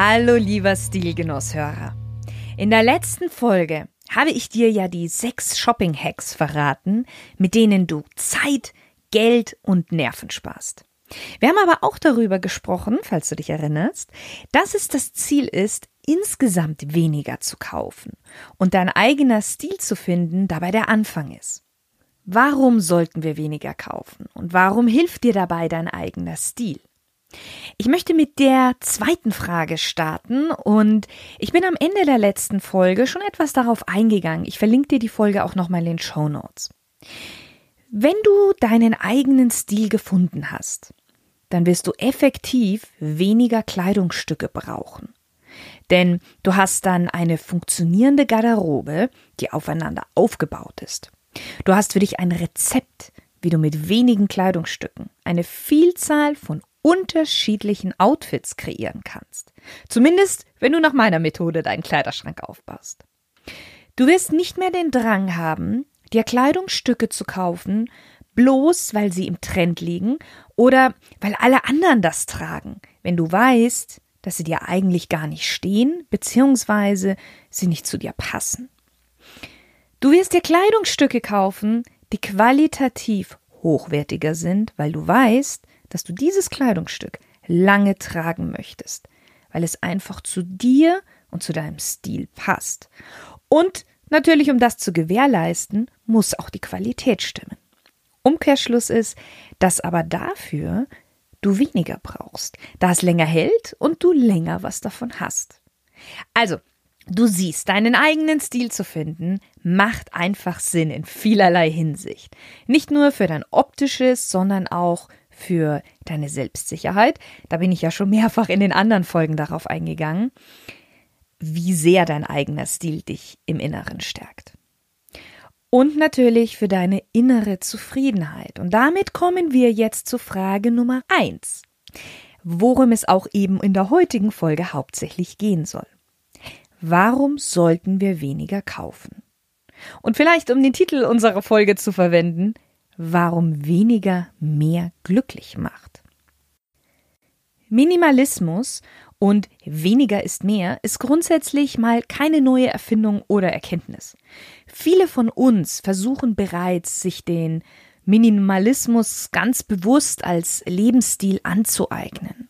Hallo lieber Stilgenusshörer. In der letzten Folge habe ich dir ja die sechs Shopping-Hacks verraten, mit denen du Zeit, Geld und Nerven sparst. Wir haben aber auch darüber gesprochen, falls du dich erinnerst, dass es das Ziel ist, insgesamt weniger zu kaufen und dein eigener Stil zu finden dabei der Anfang ist. Warum sollten wir weniger kaufen und warum hilft dir dabei dein eigener Stil? Ich möchte mit der zweiten Frage starten und ich bin am Ende der letzten Folge schon etwas darauf eingegangen. Ich verlinke dir die Folge auch nochmal in den Show Notes. Wenn du deinen eigenen Stil gefunden hast, dann wirst du effektiv weniger Kleidungsstücke brauchen. Denn du hast dann eine funktionierende Garderobe, die aufeinander aufgebaut ist. Du hast für dich ein Rezept, wie du mit wenigen Kleidungsstücken eine Vielzahl von unterschiedlichen Outfits kreieren kannst. Zumindest, wenn du nach meiner Methode deinen Kleiderschrank aufbaust. Du wirst nicht mehr den Drang haben, dir Kleidungsstücke zu kaufen, bloß weil sie im Trend liegen oder weil alle anderen das tragen, wenn du weißt, dass sie dir eigentlich gar nicht stehen, beziehungsweise sie nicht zu dir passen. Du wirst dir Kleidungsstücke kaufen, die qualitativ hochwertiger sind, weil du weißt, dass du dieses Kleidungsstück lange tragen möchtest, weil es einfach zu dir und zu deinem Stil passt. Und natürlich, um das zu gewährleisten, muss auch die Qualität stimmen. Umkehrschluss ist, dass aber dafür du weniger brauchst, da es länger hält und du länger was davon hast. Also, du siehst, deinen eigenen Stil zu finden, macht einfach Sinn in vielerlei Hinsicht. Nicht nur für dein optisches, sondern auch für deine Selbstsicherheit. Da bin ich ja schon mehrfach in den anderen Folgen darauf eingegangen, wie sehr dein eigener Stil dich im Inneren stärkt. Und natürlich für deine innere Zufriedenheit. Und damit kommen wir jetzt zu Frage Nummer eins, worum es auch eben in der heutigen Folge hauptsächlich gehen soll. Warum sollten wir weniger kaufen? Und vielleicht, um den Titel unserer Folge zu verwenden, warum weniger mehr glücklich macht. Minimalismus und weniger ist mehr ist grundsätzlich mal keine neue Erfindung oder Erkenntnis. Viele von uns versuchen bereits, sich den Minimalismus ganz bewusst als Lebensstil anzueignen.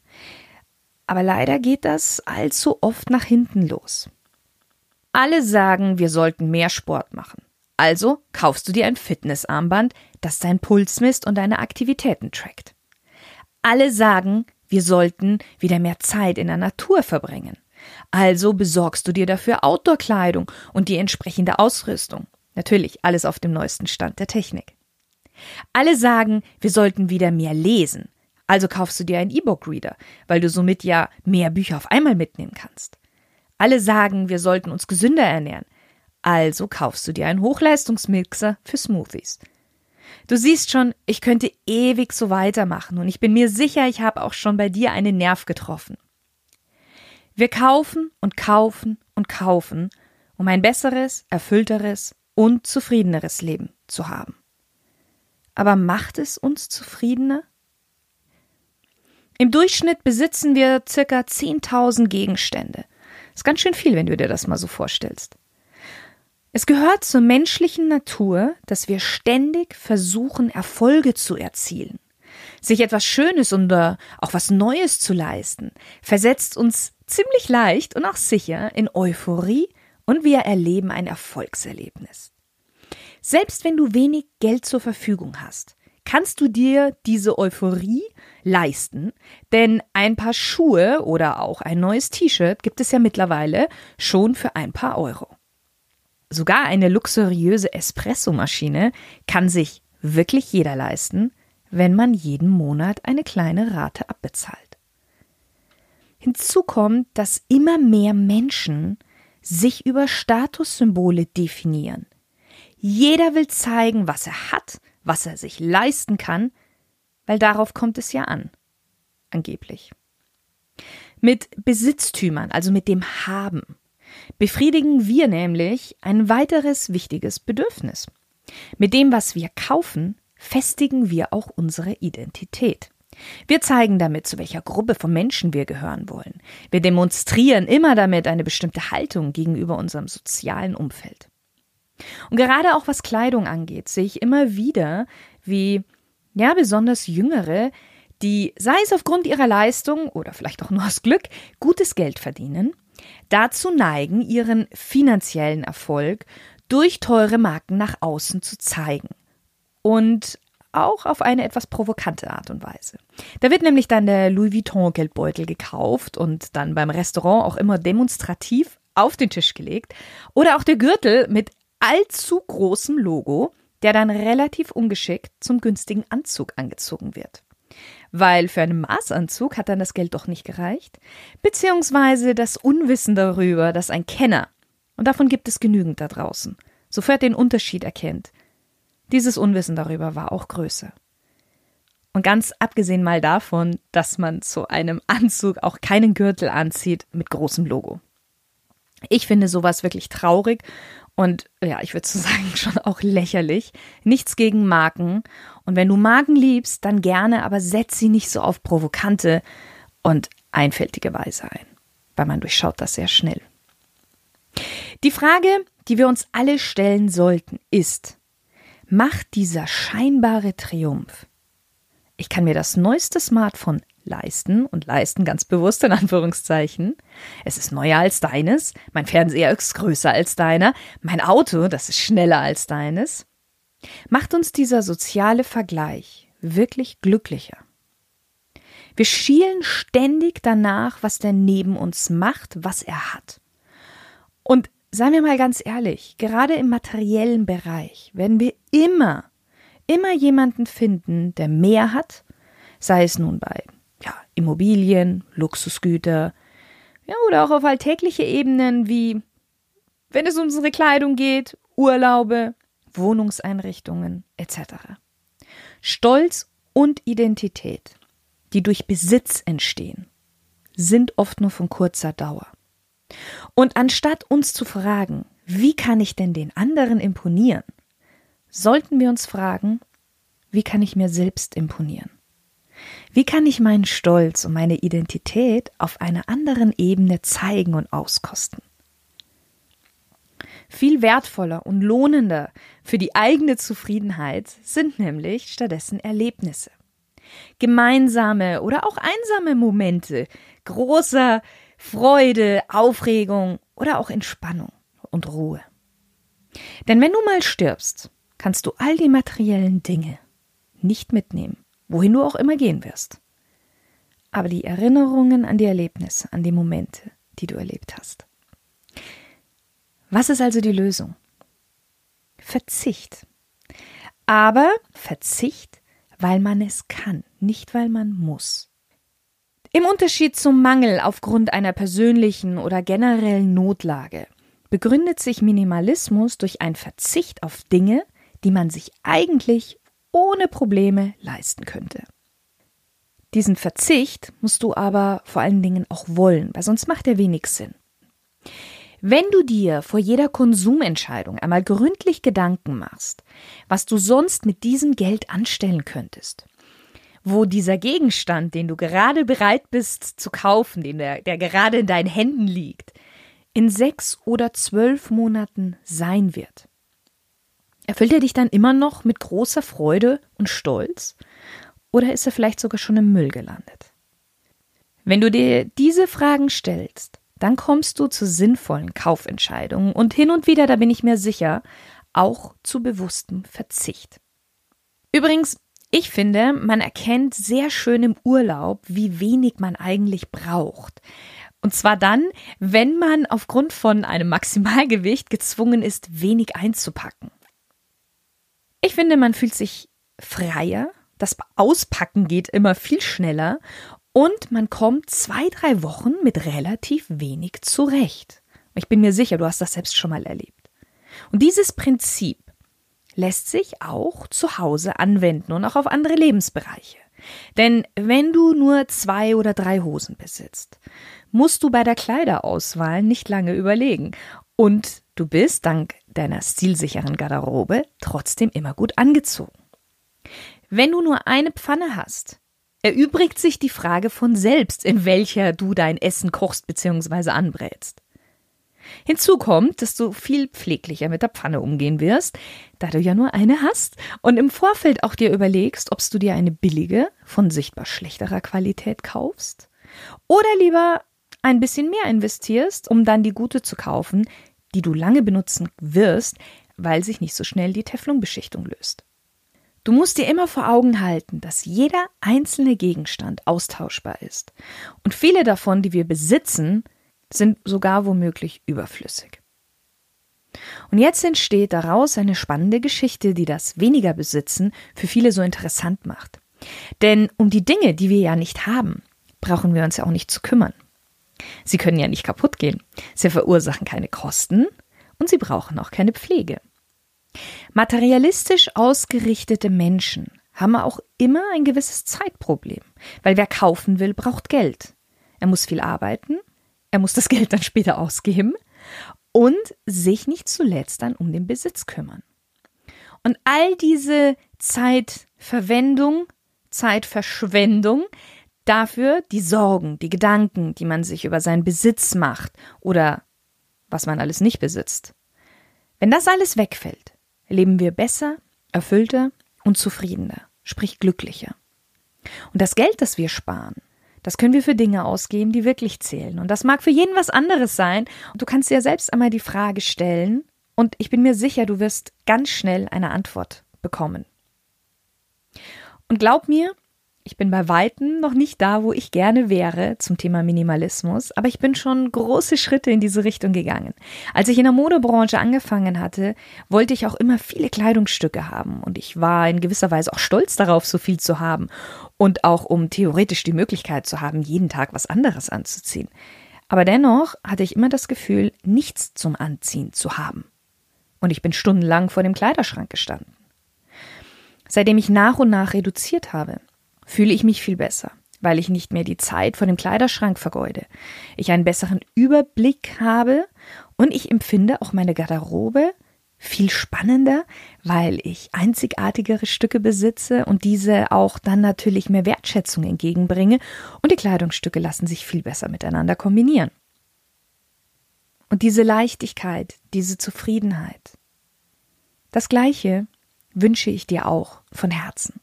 Aber leider geht das allzu oft nach hinten los. Alle sagen, wir sollten mehr Sport machen. Also kaufst du dir ein Fitnessarmband, das deinen Puls misst und deine Aktivitäten trackt. Alle sagen, wir sollten wieder mehr Zeit in der Natur verbringen. Also besorgst du dir dafür Outdoor-Kleidung und die entsprechende Ausrüstung. Natürlich alles auf dem neuesten Stand der Technik. Alle sagen, wir sollten wieder mehr lesen. Also kaufst du dir einen E-Book-Reader, weil du somit ja mehr Bücher auf einmal mitnehmen kannst. Alle sagen, wir sollten uns gesünder ernähren. Also kaufst du dir einen Hochleistungsmixer für Smoothies. Du siehst schon, ich könnte ewig so weitermachen und ich bin mir sicher, ich habe auch schon bei dir einen Nerv getroffen. Wir kaufen und kaufen und kaufen, um ein besseres, erfüllteres und zufriedeneres Leben zu haben. Aber macht es uns zufriedener? Im Durchschnitt besitzen wir circa 10.000 Gegenstände. Ist ganz schön viel, wenn du dir das mal so vorstellst. Es gehört zur menschlichen Natur, dass wir ständig versuchen, Erfolge zu erzielen. Sich etwas Schönes oder auch was Neues zu leisten, versetzt uns ziemlich leicht und auch sicher in Euphorie und wir erleben ein Erfolgserlebnis. Selbst wenn du wenig Geld zur Verfügung hast, kannst du dir diese Euphorie leisten, denn ein paar Schuhe oder auch ein neues T-Shirt gibt es ja mittlerweile schon für ein paar Euro. Sogar eine luxuriöse Espressomaschine kann sich wirklich jeder leisten, wenn man jeden Monat eine kleine Rate abbezahlt. Hinzu kommt, dass immer mehr Menschen sich über Statussymbole definieren. Jeder will zeigen, was er hat, was er sich leisten kann, weil darauf kommt es ja an. Angeblich. Mit Besitztümern, also mit dem Haben, befriedigen wir nämlich ein weiteres wichtiges Bedürfnis. Mit dem, was wir kaufen, festigen wir auch unsere Identität. Wir zeigen damit, zu welcher Gruppe von Menschen wir gehören wollen. Wir demonstrieren immer damit eine bestimmte Haltung gegenüber unserem sozialen Umfeld. Und gerade auch was Kleidung angeht, sehe ich immer wieder, wie ja besonders Jüngere, die, sei es aufgrund ihrer Leistung oder vielleicht auch nur aus Glück, gutes Geld verdienen, dazu neigen, ihren finanziellen Erfolg durch teure Marken nach außen zu zeigen. Und auch auf eine etwas provokante Art und Weise. Da wird nämlich dann der Louis Vuitton Geldbeutel gekauft und dann beim Restaurant auch immer demonstrativ auf den Tisch gelegt oder auch der Gürtel mit allzu großem Logo, der dann relativ ungeschickt zum günstigen Anzug angezogen wird. Weil für einen Maßanzug hat dann das Geld doch nicht gereicht, beziehungsweise das Unwissen darüber, dass ein Kenner und davon gibt es genügend da draußen. Sofort den Unterschied erkennt. Dieses Unwissen darüber war auch größer. Und ganz abgesehen mal davon, dass man zu einem Anzug auch keinen Gürtel anzieht mit großem Logo. Ich finde sowas wirklich traurig und ja, ich würde so sagen, schon auch lächerlich. Nichts gegen Marken. Und wenn du Marken liebst, dann gerne, aber setz sie nicht so auf provokante und einfältige Weise ein, weil man durchschaut das sehr schnell. Die Frage, die wir uns alle stellen sollten, ist, macht dieser scheinbare Triumph, ich kann mir das neueste Smartphone leisten und leisten ganz bewusst in Anführungszeichen. Es ist neuer als deines, mein Fernseher ist größer als deiner, mein Auto, das ist schneller als deines. Macht uns dieser soziale Vergleich wirklich glücklicher. Wir schielen ständig danach, was der neben uns macht, was er hat. Und seien wir mal ganz ehrlich, gerade im materiellen Bereich werden wir immer, immer jemanden finden, der mehr hat, sei es nun bei ja, Immobilien, Luxusgüter, ja, oder auch auf alltägliche Ebenen wie, wenn es um unsere Kleidung geht, Urlaube, Wohnungseinrichtungen etc. Stolz und Identität, die durch Besitz entstehen, sind oft nur von kurzer Dauer. Und anstatt uns zu fragen, wie kann ich denn den anderen imponieren, sollten wir uns fragen, wie kann ich mir selbst imponieren? Wie kann ich meinen Stolz und meine Identität auf einer anderen Ebene zeigen und auskosten? Viel wertvoller und lohnender für die eigene Zufriedenheit sind nämlich stattdessen Erlebnisse. Gemeinsame oder auch einsame Momente großer Freude, Aufregung oder auch Entspannung und Ruhe. Denn wenn du mal stirbst, kannst du all die materiellen Dinge nicht mitnehmen, wohin du auch immer gehen wirst. Aber die Erinnerungen an die Erlebnisse, an die Momente, die du erlebt hast. Was ist also die Lösung? Verzicht. Aber Verzicht, weil man es kann, nicht weil man muss. Im Unterschied zum Mangel aufgrund einer persönlichen oder generellen Notlage begründet sich Minimalismus durch einen Verzicht auf Dinge, die man sich eigentlich ohne Probleme leisten könnte. Diesen Verzicht musst du aber vor allen Dingen auch wollen, weil sonst macht er wenig Sinn. Wenn du dir vor jeder Konsumentscheidung einmal gründlich Gedanken machst, was du sonst mit diesem Geld anstellen könntest, wo dieser Gegenstand, den du gerade bereit bist zu kaufen, den der, der gerade in deinen Händen liegt, in sechs oder zwölf Monaten sein wird. Erfüllt er dich dann immer noch mit großer Freude und Stolz? Oder ist er vielleicht sogar schon im Müll gelandet? Wenn du dir diese Fragen stellst, dann kommst du zu sinnvollen Kaufentscheidungen und hin und wieder, da bin ich mir sicher, auch zu bewusstem Verzicht. Übrigens, ich finde, man erkennt sehr schön im Urlaub, wie wenig man eigentlich braucht. Und zwar dann, wenn man aufgrund von einem Maximalgewicht gezwungen ist, wenig einzupacken. Ich finde, man fühlt sich freier, das Auspacken geht immer viel schneller Und man kommt zwei, drei Wochen mit relativ wenig zurecht. Ich bin mir sicher, du hast das selbst schon mal erlebt. Und dieses Prinzip lässt sich auch zu Hause anwenden und auch auf andere Lebensbereiche. Denn wenn du nur zwei oder drei Hosen besitzt, musst du bei der Kleiderauswahl nicht lange überlegen. Und du bist dank deiner stilsicheren Garderobe trotzdem immer gut angezogen. Wenn du nur eine Pfanne hast, erübrigt sich die Frage von selbst, in welcher du dein Essen kochst bzw. anbrätst. Hinzu kommt, dass du viel pfleglicher mit der Pfanne umgehen wirst, da du ja nur eine hast und im Vorfeld auch dir überlegst, ob du dir eine billige, von sichtbar schlechterer Qualität kaufst oder lieber ein bisschen mehr investierst, um dann die gute zu kaufen, die du lange benutzen wirst, weil sich nicht so schnell die Teflonbeschichtung löst. Du musst dir immer vor Augen halten, dass jeder einzelne Gegenstand austauschbar ist. Und viele davon, die wir besitzen, sind sogar womöglich überflüssig. Und jetzt entsteht daraus eine spannende Geschichte, die das weniger besitzen für viele so interessant macht. Denn um die Dinge, die wir ja nicht haben, brauchen wir uns ja auch nicht zu kümmern. Sie können ja nicht kaputt gehen. Sie verursachen keine Kosten und sie brauchen auch keine Pflege. Materialistisch ausgerichtete Menschen haben auch immer ein gewisses Zeitproblem, weil wer kaufen will, braucht Geld. Er muss viel arbeiten, er muss das Geld dann später ausgeben und sich nicht zuletzt dann um den Besitz kümmern. Und all diese Zeitverwendung, Zeitverschwendung, dafür die Sorgen, die Gedanken, die man sich über seinen Besitz macht oder was man alles nicht besitzt. Wenn das alles wegfällt, leben wir besser, erfüllter und zufriedener, sprich glücklicher. Und das Geld, das wir sparen, das können wir für Dinge ausgeben, die wirklich zählen. Und das mag für jeden was anderes sein. Und du kannst dir selbst einmal die Frage stellen, und ich bin mir sicher, du wirst ganz schnell eine Antwort bekommen. Und glaub mir, ich bin bei Weitem noch nicht da, wo ich gerne wäre zum Thema Minimalismus, aber ich bin schon große Schritte in diese Richtung gegangen. Als ich in der Modebranche angefangen hatte, wollte ich auch immer viele Kleidungsstücke haben und ich war in gewisser Weise auch stolz darauf, so viel zu haben und auch um theoretisch die Möglichkeit zu haben, jeden Tag was anderes anzuziehen. Aber dennoch hatte ich immer das Gefühl, nichts zum Anziehen zu haben. Und ich bin stundenlang vor dem Kleiderschrank gestanden. Seitdem ich nach und nach reduziert habe, fühle ich mich viel besser, weil ich nicht mehr die Zeit vor dem Kleiderschrank vergeude. Ich einen besseren Überblick habe und ich empfinde auch meine Garderobe viel spannender, weil ich einzigartigere Stücke besitze und diese auch dann natürlich mehr Wertschätzung entgegenbringe und die Kleidungsstücke lassen sich viel besser miteinander kombinieren. Und diese Leichtigkeit, diese Zufriedenheit, das Gleiche wünsche ich dir auch von Herzen.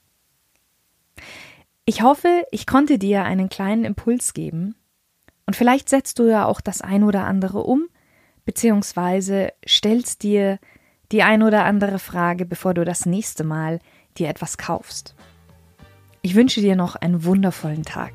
Ich hoffe, ich konnte dir einen kleinen Impuls geben und vielleicht setzt du ja auch das ein oder andere um, beziehungsweise stellst dir die ein oder andere Frage, bevor du das nächste Mal dir etwas kaufst. Ich wünsche dir noch einen wundervollen Tag.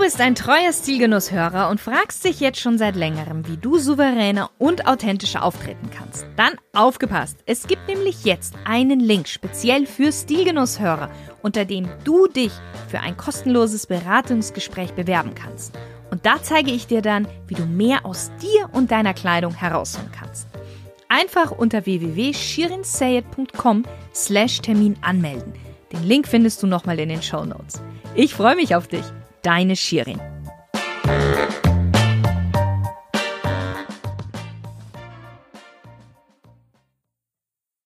Bist ein treuer Stilgenusshörer und fragst dich jetzt schon seit längerem, wie du souveräner und authentischer auftreten kannst. Dann aufgepasst! Es gibt nämlich jetzt einen Link speziell für Stilgenusshörer, unter dem du dich für ein kostenloses Beratungsgespräch bewerben kannst. Und da zeige ich dir dann, wie du mehr aus dir und deiner Kleidung herausholen kannst. Einfach unter www.shirinsayed.com slash Termin anmelden. Den Link findest du nochmal in den Show Notes. Ich freue mich auf dich deine Shirin.